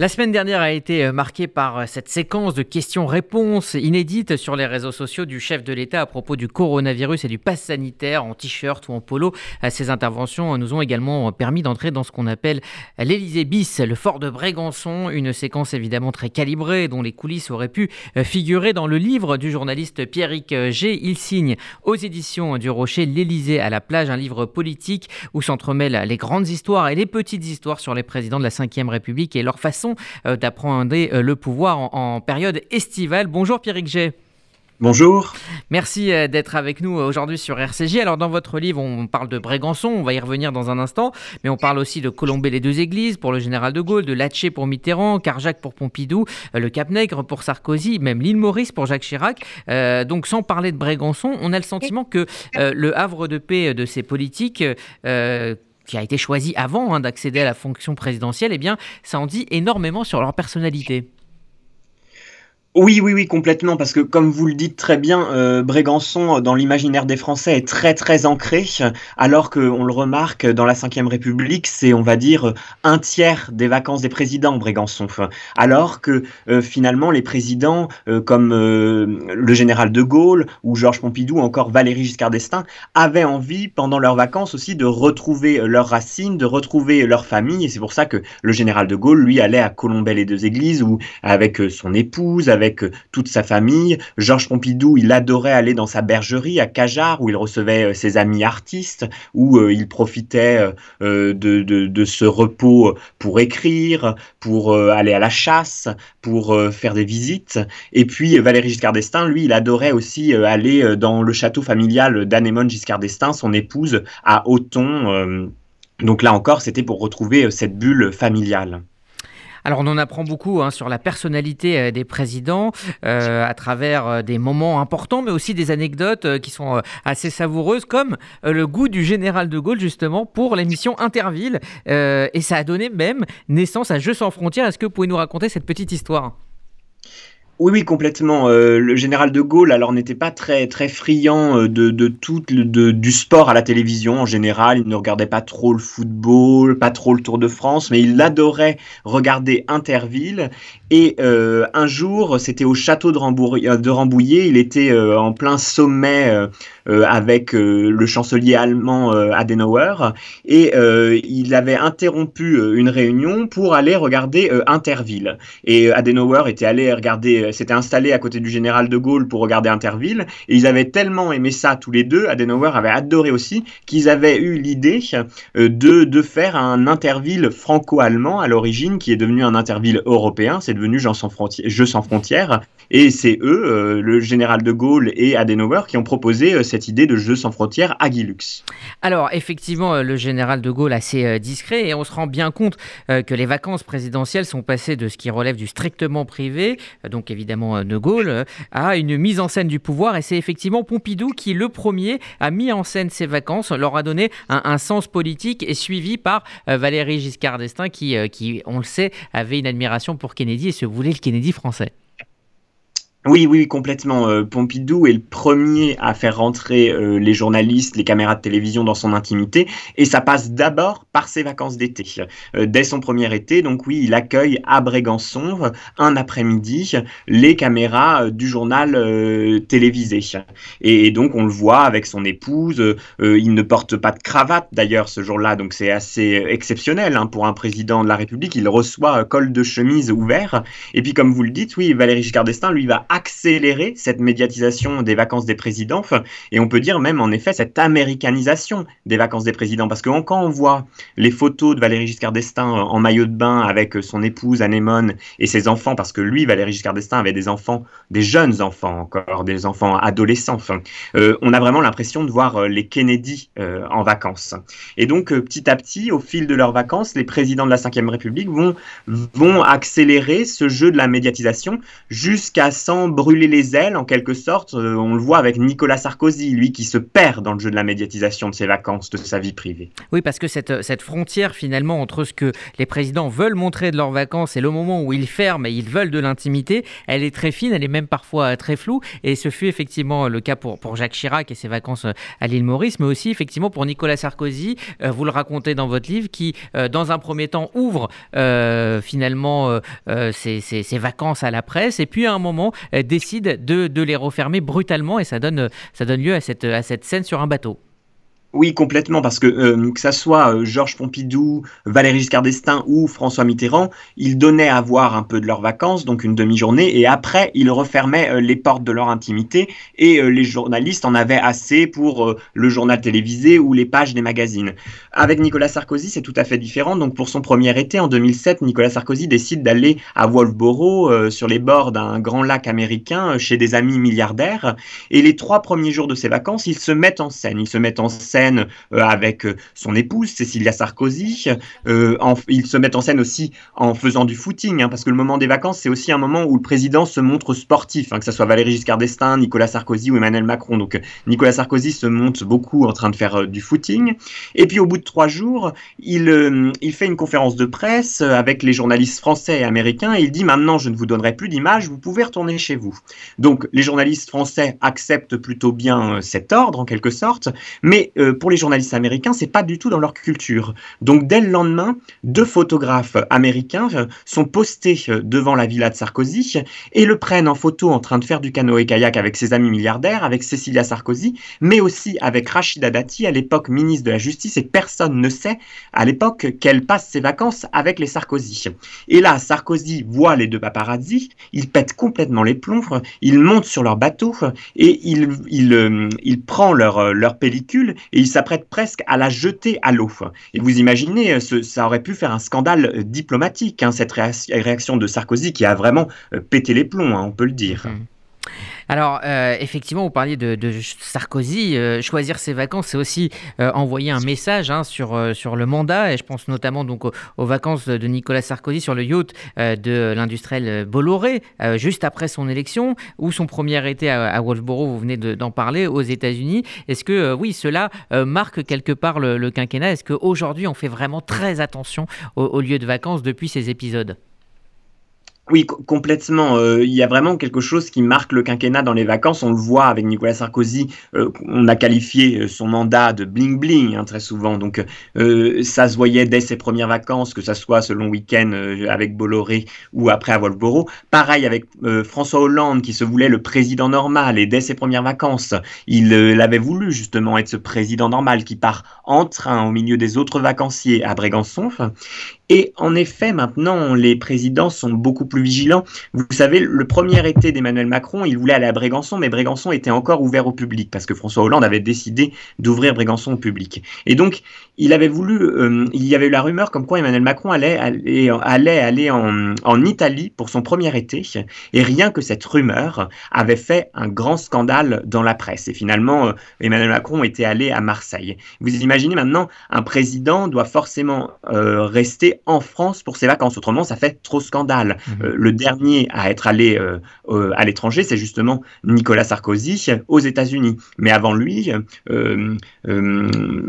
La semaine dernière a été euh, marquée par euh, cette séquence de questions-réponses inédites sur les réseaux sociaux du chef de l'État à propos du coronavirus et du pass sanitaire en t-shirt ou en polo. Euh, ces interventions nous ont également permis d'entrer dans ce qu'on appelle l'Élysée bis, le fort de Brégançon, une séquence évidemment très calibrée dont les coulisses auraient pu figurer dans le livre du journaliste Pierrick G. Il signe aux éditions du Rocher L'Élysée à la plage, un livre politique où s'entremêlent les grandes histoires et les petites histoires sur les présidents de la Ve République et leur façon euh, d'apprendre euh, le pouvoir en, période estivale. Bonjour Pierrick G. Bonjour. Merci euh, d'être avec nous aujourd'hui sur RCJ. Alors dans votre livre, on parle de Brégançon, on va y revenir dans un instant, mais on parle aussi de Colombey les deux églises pour le général de Gaulle, de Latché pour Mitterrand, Carjac pour Pompidou, le Cap Nègre pour Sarkozy, même l'île Maurice pour Jacques Chirac. donc sans parler de Brégançon, on a le sentiment que le havre de paix de ces politiques qui a été choisi avant hein, d'accéder à la fonction présidentielle, eh bien, ça en dit énormément sur leur personnalité. Oui, oui, oui, complètement, parce que comme vous le dites très bien, euh, Brégançon, dans l'imaginaire des Français, est très, très ancré, alors qu'on le remarque dans la Ve République, c'est, on va dire, un tiers des vacances des présidents, Brégançon. Alors que euh, finalement, les présidents, euh, comme le général de Gaulle ou Georges Pompidou, encore Valéry Giscard d'Estaing, avaient envie, pendant leurs vacances aussi, de retrouver leurs racines, de retrouver leur famille, et c'est pour ça que le général de Gaulle, lui, allait à Colombey les deux églises, ou avec son épouse, avec euh, toute sa famille. Georges Pompidou, il adorait aller dans sa bergerie à Cajar, où il recevait euh, ses amis artistes, où euh, il profitait de, ce repos pour écrire, pour aller à la chasse, pour faire des visites. Et puis Valéry Giscard d'Estaing, lui, il adorait aussi aller dans le château familial d'Anémone Giscard d'Estaing, son épouse, à Auton. donc là encore, c'était pour retrouver cette bulle familiale. Alors on en apprend beaucoup hein, sur la personnalité euh, des présidents euh, à travers euh, des moments importants, mais aussi des anecdotes qui sont assez savoureuses, comme le goût du général de Gaulle justement pour l'émission Interville. et ça a donné même naissance à Jeux sans frontières. Est-ce que vous pouvez nous raconter cette petite histoire? Oui, oui, complètement. Euh, le général de Gaulle, alors, n'était pas très, très friand euh, de, de tout de, du sport à la télévision en général. Il ne regardait pas trop le football, pas trop le Tour de France, mais il adorait regarder Interville. Et euh, un jour, c'était au château de, de Rambouillet, il était en plein sommet avec le chancelier allemand Adenauer, et il avait interrompu une réunion pour aller regarder Interville. Et Adenauer était allé regarder euh, s'était installé à côté du général de Gaulle pour regarder Interville. Et ils avaient tellement aimé ça tous les deux, Adenauer avait adoré aussi, qu'ils avaient eu l'idée euh, de, de faire un Interville franco-allemand à l'origine, qui est devenu un Interville européen. C'est devenu Jeux sans, Jeux frontières. Et c'est eux, euh, le général de Gaulle et Adenauer, qui ont proposé euh, cette idée de jeu sans frontières à Guilux. Alors, effectivement, euh, le général de Gaulle assez discret, et on se rend bien compte que les vacances présidentielles sont passées de ce qui relève du strictement privé, donc évidemment de Gaulle, à une mise en scène du pouvoir. Et c'est effectivement Pompidou qui, le premier, a mis en scène ces vacances, leur a donné un, sens politique et suivi par Valéry Giscard d'Estaing, qui, qui, on le sait, avait une admiration pour Kennedy et se voulait le Kennedy français. Oui, oui, complètement. Euh, Pompidou est le premier à faire rentrer euh, les journalistes, les caméras de télévision dans son intimité, et ça passe d'abord par ses vacances d'été. Euh, dès son premier été, donc oui, il accueille à Brégançon, un après-midi, les caméras du journal télévisé. Et, donc on le voit avec son épouse, il ne porte pas de cravate d'ailleurs ce jour-là, donc c'est assez exceptionnel hein, pour un président de la République. Il reçoit col de chemise ouvert, et puis comme vous le dites, oui, Valéry Giscard d'Estaing, lui, va accélérer cette médiatisation des vacances des présidents, et on peut dire même en effet cette américanisation des vacances des présidents, parce que quand on voit les photos de Valéry Giscard d'Estaing en maillot de bain avec son épouse Anémone et ses enfants, parce que lui, Valéry Giscard d'Estaing avait des enfants, des jeunes enfants encore, des enfants adolescents, euh, on a vraiment l'impression de voir euh, les Kennedy euh, en vacances. Et donc petit à petit, au fil de leurs vacances, les présidents de la Ve République vont, vont accélérer ce jeu de la médiatisation jusqu'à 100 brûler les ailes en quelque sorte. on le voit avec Nicolas Sarkozy, lui qui se perd dans le jeu de la médiatisation de ses vacances, de sa vie privée. Oui, parce que cette, cette frontière finalement entre ce que les présidents veulent montrer de leurs vacances et le moment où ils ferment et ils veulent de l'intimité, elle est très fine, elle est même parfois très floue. Et ce fut effectivement le cas pour, pour Jacques Chirac et ses vacances à l'île Maurice, mais aussi effectivement pour Nicolas Sarkozy, vous le racontez dans votre livre, qui dans un premier temps ouvre finalement ses, ses, vacances à la presse et puis à un moment décide de, les refermer brutalement et ça donne, ça donne lieu à cette scène sur un bateau. Oui, complètement, parce que euh, que ça soit euh, Georges Pompidou, Valéry Giscard d'Estaing ou François Mitterrand, ils donnaient à voir un peu de leurs vacances, donc une demi-journée, et après ils refermaient euh, les portes de leur intimité, et les journalistes en avaient assez pour le journal télévisé ou les pages des magazines. Avec Nicolas Sarkozy, c'est tout à fait différent. Donc pour son premier été en 2007, Nicolas Sarkozy décide d'aller à Wolfboro, sur les bords d'un grand lac américain, chez des amis milliardaires, et les trois premiers jours de ses vacances, il se met en scène. Il se met en scène euh, avec euh, son épouse, Cécilia Sarkozy. Euh, ils se mettent en scène aussi en faisant du footing, hein, parce que le moment des vacances, c'est aussi un moment où le président se montre sportif, hein, que ce soit Valéry Giscard d'Estaing, Nicolas Sarkozy ou Emmanuel Macron. Donc Nicolas Sarkozy se monte beaucoup en train de faire du footing. Et puis au bout de trois jours, il, il fait une conférence de presse avec les journalistes français et américains et il dit maintenant je ne vous donnerai plus d'images, vous pouvez retourner chez vous. Donc les journalistes français acceptent plutôt bien cet ordre en quelque sorte, mais pour les journalistes américains, c'est pas du tout dans leur culture. Donc dès le lendemain, deux photographes américains euh, sont postés euh, devant la villa de Sarkozy et le prennent en photo en train de faire du canoë-kayak avec ses amis milliardaires, avec Cecilia Sarkozy, mais aussi avec Rachida Dati, à l'époque ministre de la Justice, et personne ne sait à l'époque qu'elle passe ses vacances avec les Sarkozy. Et là, Sarkozy voit les deux paparazzi, il pète complètement les plombs, il monte sur leur bateau et il, il, euh, prend leur, leur pellicule il s'apprête presque à la jeter à l'eau. Et vous imaginez, euh, ça aurait pu faire un scandale euh, diplomatique, hein, cette réaction de Sarkozy qui a vraiment euh, pété les plombs, hein, on peut le dire. Mmh. Alors, euh, effectivement, vous parliez de, Sarkozy. Euh, choisir ses vacances, c'est aussi euh, envoyer un message hein, sur, sur le mandat. Et je pense notamment donc aux, vacances de Nicolas Sarkozy sur le yacht de l'industriel Bolloré, juste après son élection, ou son premier été à, Wolfboro, vous venez d'en parler, aux États-Unis. Est-ce que, oui, cela marque quelque part le, quinquennat? Est-ce qu'aujourd'hui, on fait vraiment très attention aux lieux de vacances depuis ces épisodes? Oui, complètement. Euh, il y a vraiment quelque chose qui marque le quinquennat dans les vacances. On le voit avec Nicolas Sarkozy. Euh, on a qualifié euh, son mandat de bling bling hein, très souvent. Donc ça se voyait dès ses premières vacances, que ça soit ce long week-end avec Bolloré ou après à Wolfboro. Pareil avec François Hollande qui se voulait le président normal et dès ses premières vacances, il l'avait voulu justement être ce président normal qui part en train au milieu des autres vacanciers à Brégançon. Et en effet, maintenant, les présidents sont beaucoup plus vigilants. Vous savez, le premier été d'Emmanuel Macron, il voulait aller à Brégançon, mais Brégançon était encore ouvert au public parce que François Hollande avait décidé d'ouvrir Brégançon au public. Et donc, il avait voulu, euh, il y avait eu la rumeur comme quoi Emmanuel Macron allait aller, aller en, en, Italie pour son premier été. Et rien que cette rumeur avait fait un grand scandale dans la presse. Et finalement, euh, Emmanuel Macron était allé à Marseille. Vous imaginez maintenant, un président doit forcément euh, rester en France pour ses vacances. Autrement, ça fait trop scandale. Euh, le dernier à être allé euh, euh, à l'étranger, c'est justement Nicolas Sarkozy aux États-Unis. Mais avant lui,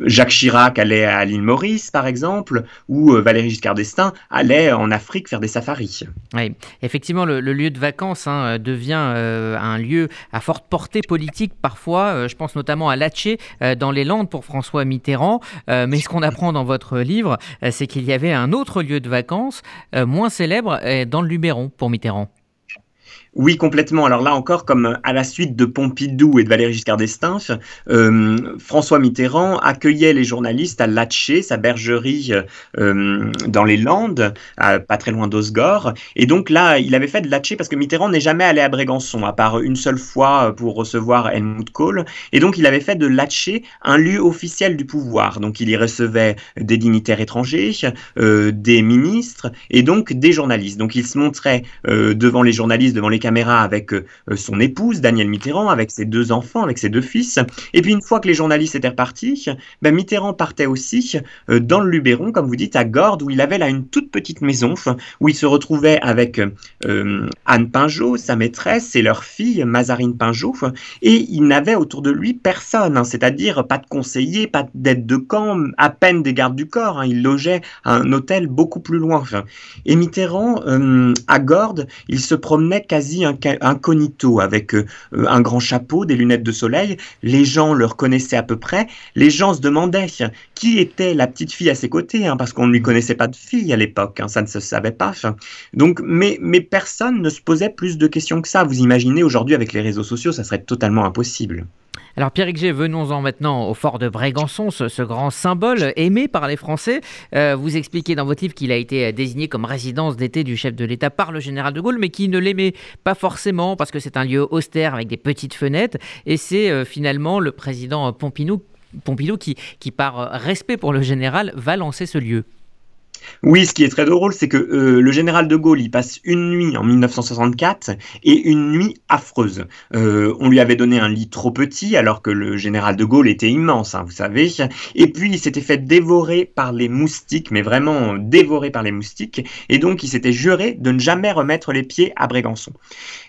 Jacques Chirac allait à l'île Maurice, par exemple, ou Valéry Giscard d'Estaing allait en Afrique faire des safaris. Oui, effectivement, le, lieu de vacances hein, devient un lieu à forte portée politique parfois. je pense notamment à Latché dans les Landes pour François Mitterrand. mais ce qu'on apprend dans votre livre, c'est qu'il y avait un autre autre lieu de vacances, euh, moins célèbre, dans le Luberon pour Mitterrand. Oui, complètement. Alors là encore, comme à la suite de Pompidou et de Valéry Giscard d'Estaing, euh, François Mitterrand accueillait les journalistes à Latché, sa bergerie euh, dans les Landes, pas très loin d'Osgore. Et donc là, il avait fait de Latché parce que Mitterrand n'est jamais allé à Brégançon, à part une seule fois pour recevoir Helmut Kohl. Et donc il avait fait de Latché un lieu officiel du pouvoir. Donc il y recevait des dignitaires étrangers, euh, des ministres et donc des journalistes. Donc il se montrait devant les journalistes de devant les caméras avec son épouse, Danielle Mitterrand, avec ses deux enfants, avec ses deux fils. Et puis une fois que les journalistes étaient repartis, ben, Mitterrand partait aussi dans le Luberon, comme vous dites, à Gordes, où il avait là une toute petite maison, où il se retrouvait avec Anne Pinjot, sa maîtresse, et leur fille, Mazarine Pinjot, et il n'avait autour de lui personne, hein, c'est-à-dire pas de conseiller, pas d'aide de camp, à peine des gardes du corps. Hein. il logeait à un hôtel beaucoup plus loin. Et Mitterrand, euh, à Gordes, il se promenait quasi incognito avec euh, un grand chapeau, des lunettes de soleil. Les gens le reconnaissaient à peu près. Les gens se demandaient qui était la petite fille à ses côtés, hein, parce qu'on ne lui connaissait pas de fille à l'époque, ça ne se savait pas. Donc, mais, mais personne ne se posait plus de questions que ça. Vous imaginez aujourd'hui avec les réseaux sociaux, ça serait totalement impossible. Alors Pierre G, venons-en maintenant au fort de Brégançon, ce, grand symbole aimé par les Français. Euh, vous expliquez dans votre livre qu'il a été désigné comme résidence d'été du chef de l'État par le général de Gaulle, mais qui ne l'aimait pas forcément parce que c'est un lieu austère avec des petites fenêtres. Et c'est euh, finalement le président Pompidou, qui, par respect pour le général, va lancer ce lieu. Oui, ce qui est très drôle, c'est que euh, le général de Gaulle y passe une nuit en 1964 et une nuit affreuse. Euh, on lui avait donné un lit trop petit alors que le général de Gaulle était immense, hein, vous savez. Et puis il s'était fait dévorer par les moustiques, mais vraiment dévoré par les moustiques. Et donc il s'était juré de ne jamais remettre les pieds à Brégançon.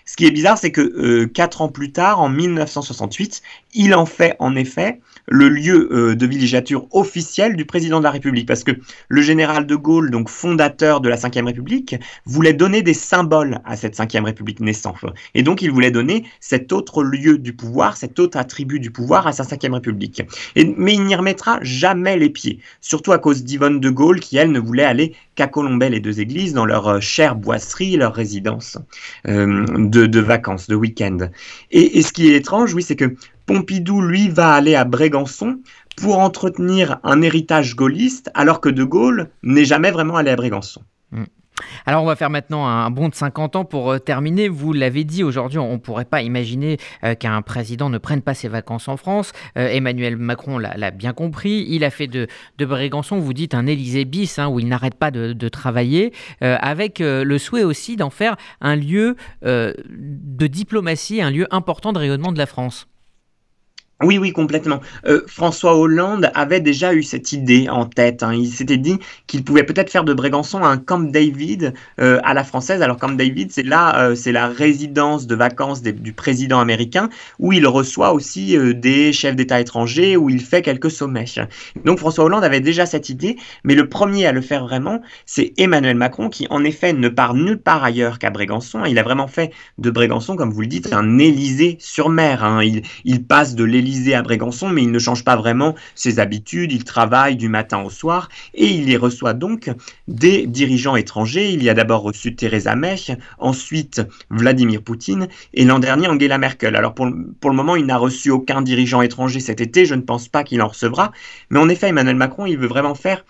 Ce qui est bizarre, c'est que euh, quatre ans plus tard, en 1968, il en fait en effet le lieu euh, de villégiature officiel du président de la République. Parce que le général de Gaulle, donc fondateur de la Ve République, voulait donner des symboles à cette Ve République naissante. Et donc il voulait donner cet autre lieu du pouvoir, cet autre attribut du pouvoir à sa Ve République. Mais il n'y remettra jamais les pieds, surtout à cause d'Yvonne de Gaulle qui, elle, ne voulait aller qu'à Colombey, les deux églises, dans leur euh, chère boisserie, leur résidence euh, de, vacances, de week-end. Et, et ce qui est étrange, oui, c'est que Pompidou, lui, va aller à Brégançon pour entretenir un héritage gaulliste, alors que De Gaulle n'est jamais vraiment allé à Brégançon. Hmm. Alors on va faire maintenant un bond de 50 ans pour euh, terminer. Vous l'avez dit, aujourd'hui on ne pourrait pas imaginer euh, qu'un président ne prenne pas ses vacances en France. Euh, Emmanuel Macron l'a bien compris. Il a fait de, Brégançon, vous dites, un Élysée bis, hein, où il n'arrête pas de, travailler, avec le souhait aussi d'en faire un lieu de diplomatie, un lieu important de rayonnement de la France. Oui, oui, complètement. Euh, François Hollande avait déjà eu cette idée en tête. Hein. Il s'était dit qu'il pouvait peut-être faire de Brégançon un Camp David euh, à la française. Alors Camp David, c'est là, euh, c'est la résidence de vacances du président américain où il reçoit aussi des chefs d'État étrangers, où il fait quelques sommets. Donc François Hollande avait déjà cette idée, mais le premier à le faire vraiment, c'est Emmanuel Macron qui, en effet, ne part nulle part ailleurs qu'à Brégançon. Il a vraiment fait de Brégançon, comme vous le dites, un Élysée sur mer. Hein. Il, il passe de l'Élysée à Brégançon, mais il ne change pas vraiment ses habitudes, il travaille du matin au soir, et il y reçoit donc des dirigeants étrangers. Il y a d'abord reçu Theresa May, ensuite Vladimir Poutine, et l'an dernier Angela Merkel. Alors pour, pour le moment, il n'a reçu aucun dirigeant étranger cet été, je ne pense pas qu'il en recevra, mais en effet, Emmanuel Macron, il veut vraiment faire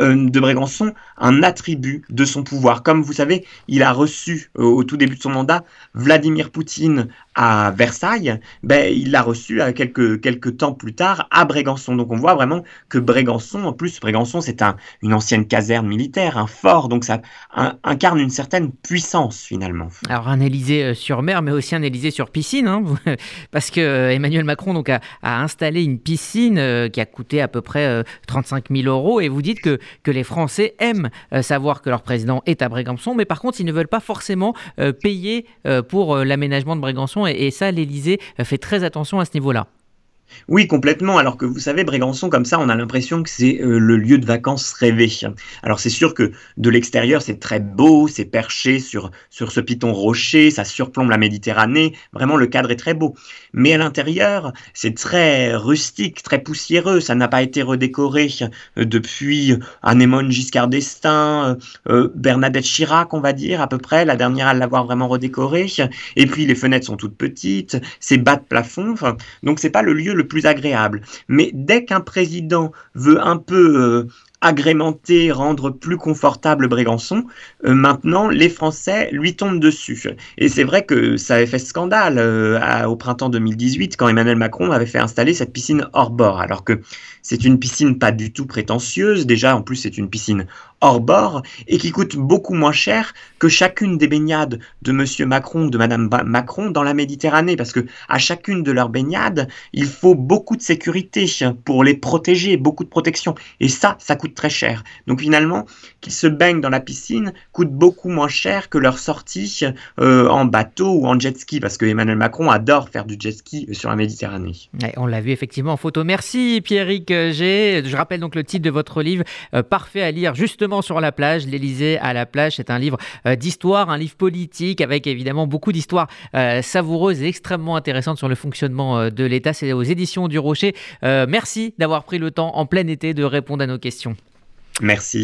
de Brégançon un attribut de son pouvoir. Comme vous savez, il a reçu euh, au tout début de son mandat Vladimir Poutine à Versailles, ben, il l'a reçu à quelques, quelques temps plus tard à Brégançon. Donc on voit vraiment que Brégançon, en plus Brégançon c'est un, une ancienne caserne militaire, un fort, donc ça incarne une certaine puissance finalement. Alors un Élysée euh, sur mer, mais aussi un Élysée sur piscine, hein, parce que euh, Emmanuel Macron donc, a, installé une piscine euh, qui a coûté à peu près 35 000 euros, et vous dites que, que les Français aiment savoir que leur président est à Brégançon, mais par contre ils ne veulent pas forcément payer pour l'aménagement de Brégançon et, ça, l'Élysée fait très attention à ce niveau-là. Oui, complètement. Alors que vous savez, Brégançon, comme ça, on a l'impression que c'est euh, le lieu de vacances rêvé. Alors c'est sûr que de l'extérieur, c'est très beau, c'est perché sur, sur ce piton rocher, ça surplombe la Méditerranée. Vraiment, le cadre est très beau. Mais à l'intérieur, c'est très rustique, très poussiéreux. Ça n'a pas été redécoré euh, depuis Anémone Giscard d'Estaing, euh, Bernadette Chirac, on va dire, à peu près, la dernière à l'avoir vraiment redécoré. Et puis les fenêtres sont toutes petites, c'est bas de plafond. Donc c'est pas le lieu le plus agréable. Mais dès qu'un président veut un peu euh, agrémenter, rendre plus confortable Brégançon, euh, maintenant les Français lui tombent dessus. Et c'est vrai que ça avait fait scandale euh, au printemps 2018 quand Emmanuel Macron avait fait installer cette piscine hors bord, alors que c'est une piscine pas du tout prétentieuse. Déjà, en plus, c'est une piscine hors bord et qui coûtent beaucoup moins cher que chacune des baignades de Monsieur Macron, de Madame Macron dans la Méditerranée, parce que à chacune de leurs baignades, il faut beaucoup de sécurité pour les protéger, beaucoup de protection, et ça, ça coûte très cher. Donc finalement, qu'ils se baignent dans la piscine coûte beaucoup moins cher que leur sortie euh, en bateau ou en jet ski, parce que Emmanuel Macron adore faire du jet ski sur la Méditerranée. on l'a vu effectivement en photo. Merci Pierrick G. Je rappelle donc le titre de votre livre, euh, parfait à lire justement sur la plage. L'Elysée à la plage, c'est un livre euh, d'histoire, un livre politique avec évidemment beaucoup d'histoires savoureuses et extrêmement intéressantes sur le fonctionnement de l'État. C'est aux éditions du Rocher. merci d'avoir pris le temps en plein été de répondre à nos questions. Merci.